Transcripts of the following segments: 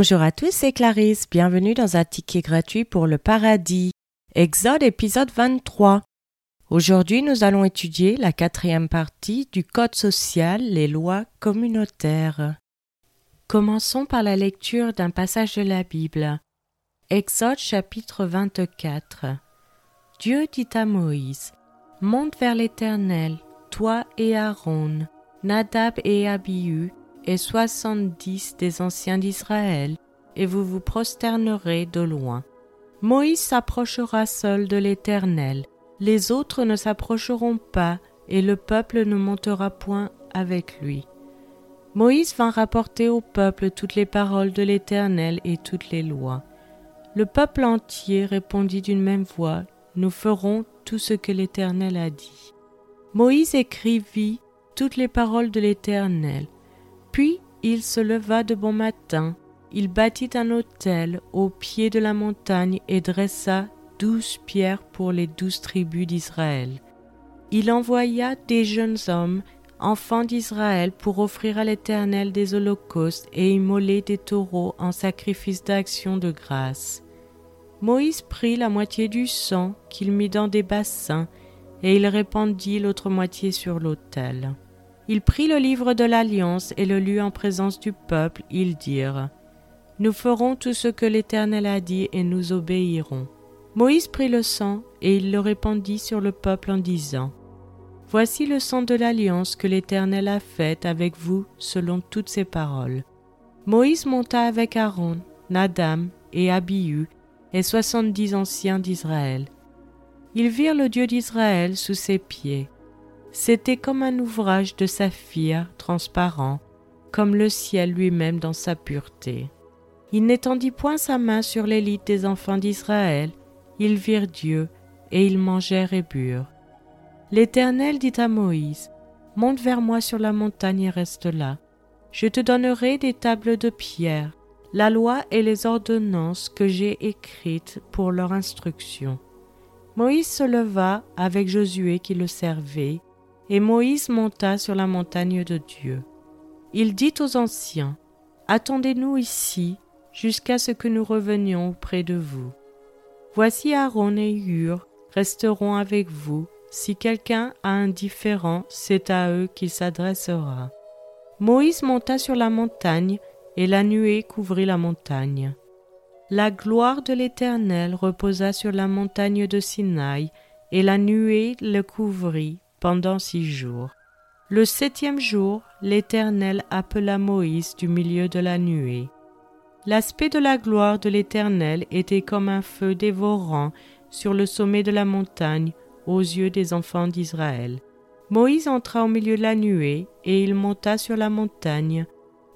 Bonjour à tous, c'est Clarisse. Bienvenue dans un ticket gratuit pour le paradis. Exode épisode 23. Aujourd'hui, nous allons étudier la quatrième partie du Code social, les lois communautaires. Commençons par la lecture d'un passage de la Bible. Exode chapitre 24. Dieu dit à Moïse Monte vers l'Éternel, toi et Aaron, Nadab et Abihu, et soixante-dix des anciens d'Israël, et vous vous prosternerez de loin. Moïse s'approchera seul de l'Éternel, les autres ne s'approcheront pas, et le peuple ne montera point avec lui. Moïse vint rapporter au peuple toutes les paroles de l'Éternel et toutes les lois. Le peuple entier répondit d'une même voix, Nous ferons tout ce que l'Éternel a dit. Moïse écrivit toutes les paroles de l'Éternel. Puis il se leva de bon matin, il bâtit un autel au pied de la montagne et dressa douze pierres pour les douze tribus d'Israël. Il envoya des jeunes hommes, enfants d'Israël, pour offrir à l'Éternel des holocaustes et immoler des taureaux en sacrifice d'action de grâce. Moïse prit la moitié du sang qu'il mit dans des bassins, et il répandit l'autre moitié sur l'autel. Il prit le livre de l'Alliance et le lut en présence du peuple. Ils dirent Nous ferons tout ce que l'Éternel a dit et nous obéirons. Moïse prit le sang et il le répandit sur le peuple en disant Voici le sang de l'alliance que l'Éternel a faite avec vous selon toutes ses paroles. Moïse monta avec Aaron, Nadam et Abihu et soixante-dix anciens d'Israël. Ils virent le Dieu d'Israël sous ses pieds. C'était comme un ouvrage de saphir transparent, comme le ciel lui-même dans sa pureté. Il n'étendit point sa main sur l'élite des enfants d'Israël, ils virent Dieu, et ils mangèrent et burent. L'Éternel dit à Moïse, Monte vers moi sur la montagne et reste là. Je te donnerai des tables de pierre, la loi et les ordonnances que j'ai écrites pour leur instruction. Moïse se leva avec Josué qui le servait, et Moïse monta sur la montagne de Dieu. Il dit aux anciens, Attendez-nous ici jusqu'à ce que nous revenions auprès de vous. Voici Aaron et Hur resteront avec vous. Si quelqu'un a un différent, c'est à eux qu'il s'adressera. Moïse monta sur la montagne, et la nuée couvrit la montagne. La gloire de l'Éternel reposa sur la montagne de Sinaï, et la nuée le couvrit pendant six jours. Le septième jour, l'Éternel appela Moïse du milieu de la nuée. L'aspect de la gloire de l'Éternel était comme un feu dévorant sur le sommet de la montagne aux yeux des enfants d'Israël. Moïse entra au milieu de la nuée, et il monta sur la montagne.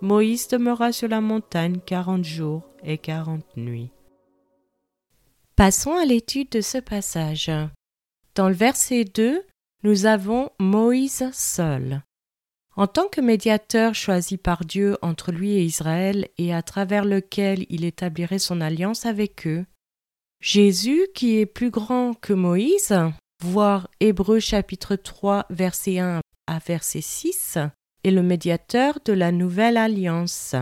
Moïse demeura sur la montagne quarante jours et quarante nuits. Passons à l'étude de ce passage. Dans le verset 2, nous avons Moïse seul. En tant que médiateur choisi par Dieu entre lui et Israël et à travers lequel il établirait son alliance avec eux, Jésus, qui est plus grand que Moïse, voir Hébreu chapitre 3 verset 1 à verset 6, est le médiateur de la nouvelle alliance.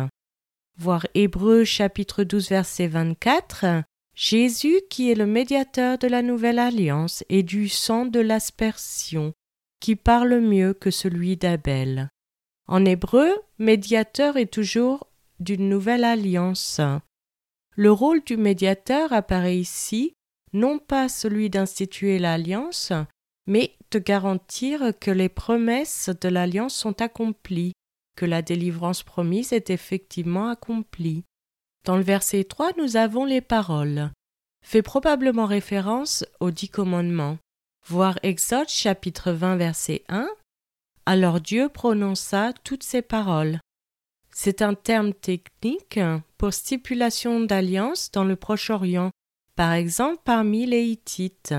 Voir Hébreu chapitre 12 verset 24, Jésus qui est le médiateur de la nouvelle alliance et du sang de l'aspersion, qui parle mieux que celui d'Abel. En hébreu, médiateur est toujours d'une nouvelle alliance. Le rôle du médiateur apparaît ici non pas celui d'instituer l'alliance, mais de garantir que les promesses de l'alliance sont accomplies, que la délivrance promise est effectivement accomplie. Dans le verset 3, nous avons les paroles. Fait probablement référence aux dix commandements. Voir Exode chapitre 20 verset 1. Alors Dieu prononça toutes ces paroles. C'est un terme technique pour stipulation d'alliance dans le Proche-Orient, par exemple parmi les Hittites.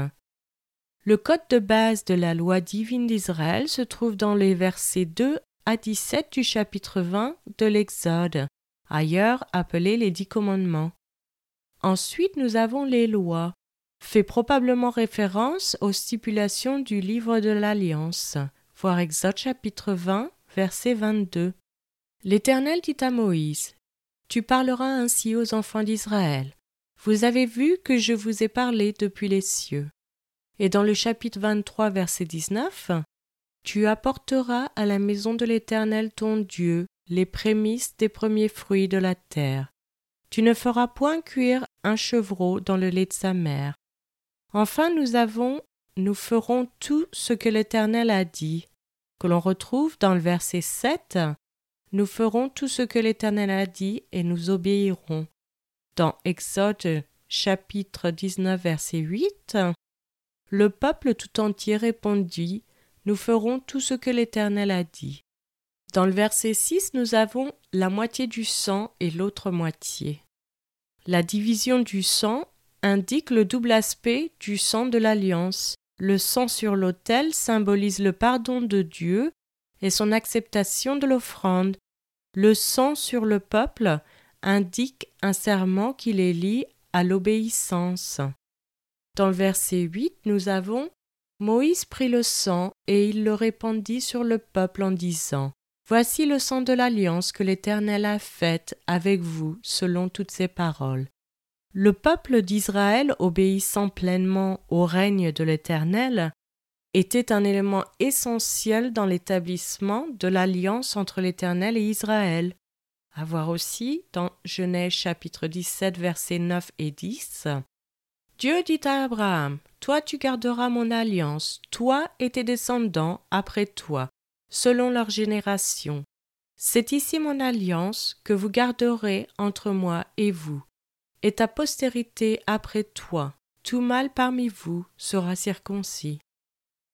Le code de base de la loi divine d'Israël se trouve dans les versets 2 à 17 du chapitre 20 de l'Exode, ailleurs appelés les dix commandements. Ensuite, nous avons les lois, fait probablement référence aux stipulations du livre de l'Alliance, voir Exode chapitre 20, verset 22. L'Éternel dit à Moïse tu parleras ainsi aux enfants d'Israël. Vous avez vu que je vous ai parlé depuis les cieux. Et dans le chapitre 23, verset 19, Tu apporteras à la maison de l'Éternel ton Dieu les prémices des premiers fruits de la terre. Tu ne feras point cuire un chevreau dans le lait de sa mère. Enfin, nous avons, nous ferons tout ce que l'Éternel a dit, que l'on retrouve dans le verset 7. Nous ferons tout ce que l'Éternel a dit et nous obéirons. Dans Exode chapitre 19 verset 8, le peuple tout entier répondit Nous ferons tout ce que l'Éternel a dit. Dans le verset 6, nous avons la moitié du sang et l'autre moitié. La division du sang indique le double aspect du sang de l'alliance. Le sang sur l'autel symbolise le pardon de Dieu et son acceptation de l'offrande. Le sang sur le peuple indique un serment qui les lie à l'obéissance. Dans le verset 8, nous avons Moïse prit le sang et il le répandit sur le peuple en disant Voici le sang de l'alliance que l'Éternel a faite avec vous selon toutes ses paroles. Le peuple d'Israël, obéissant pleinement au règne de l'Éternel, était un élément essentiel dans l'établissement de l'alliance entre l'Éternel et Israël. À voir aussi dans Genèse chapitre 17 versets 9 et 10. Dieu dit à Abraham, Toi tu garderas mon alliance, toi et tes descendants après toi, selon leur génération. C'est ici mon alliance que vous garderez entre moi et vous et ta postérité après toi, tout mâle parmi vous sera circoncis.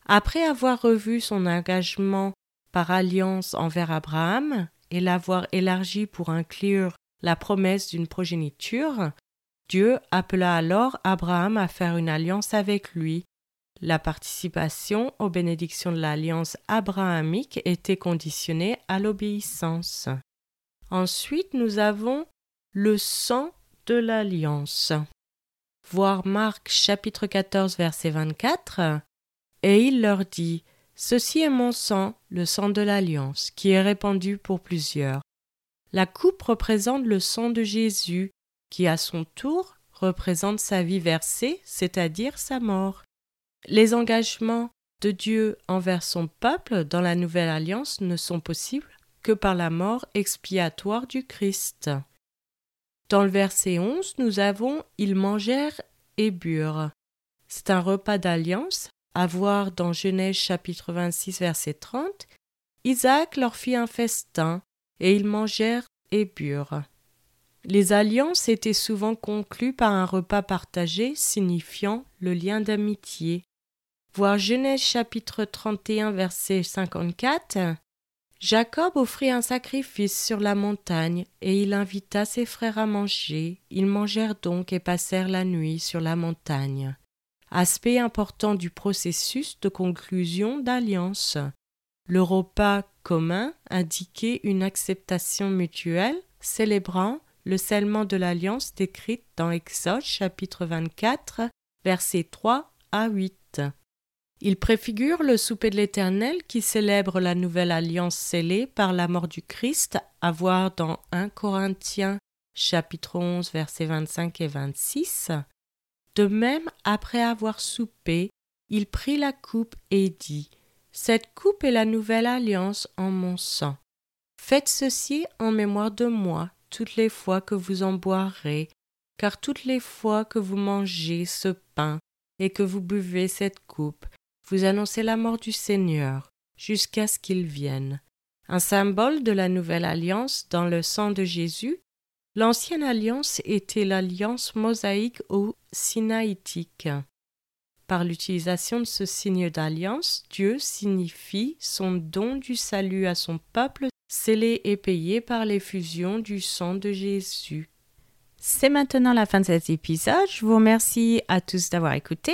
Après avoir revu son engagement par alliance envers Abraham et l'avoir élargi pour inclure la promesse d'une progéniture, Dieu appela alors Abraham à faire une alliance avec lui. La participation aux bénédictions de l'alliance abrahamique était conditionnée à l'obéissance. Ensuite, nous avons le sang de l'Alliance. Voir Marc chapitre 14 verset 24. Et il leur dit Ceci est mon sang, le sang de l'Alliance, qui est répandu pour plusieurs. La coupe représente le sang de Jésus, qui à son tour représente sa vie versée, c'est-à-dire sa mort. Les engagements de Dieu envers son peuple dans la nouvelle alliance ne sont possibles que par la mort expiatoire du Christ. Dans le verset 11, nous avons Ils mangèrent et burent. C'est un repas d'alliance à voir dans Genèse chapitre 26 verset 30. Isaac leur fit un festin et ils mangèrent et burent. Les alliances étaient souvent conclues par un repas partagé signifiant le lien d'amitié. Voir Genèse chapitre 31 verset 54 Jacob offrit un sacrifice sur la montagne, et il invita ses frères à manger. Ils mangèrent donc et passèrent la nuit sur la montagne. Aspect important du processus de conclusion d'alliance. Le repas commun indiquait une acceptation mutuelle, célébrant le scellement de l'alliance décrite dans Exode chapitre 24, versets 3 à 8. Il préfigure le souper de l'Éternel qui célèbre la nouvelle alliance scellée par la mort du Christ, à voir dans 1 Corinthiens chapitre 11 versets 25 et 26. De même, après avoir soupé, il prit la coupe et dit Cette coupe est la nouvelle alliance en mon sang. Faites ceci en mémoire de moi toutes les fois que vous en boirez, car toutes les fois que vous mangez ce pain et que vous buvez cette coupe, vous annoncez la mort du Seigneur jusqu'à ce qu'il vienne. Un symbole de la nouvelle alliance dans le sang de Jésus, l'ancienne alliance était l'alliance mosaïque ou sinaïtique. Par l'utilisation de ce signe d'alliance, Dieu signifie son don du salut à son peuple, scellé et payé par l'effusion du sang de Jésus. C'est maintenant la fin de cet épisode. Je vous remercie à tous d'avoir écouté.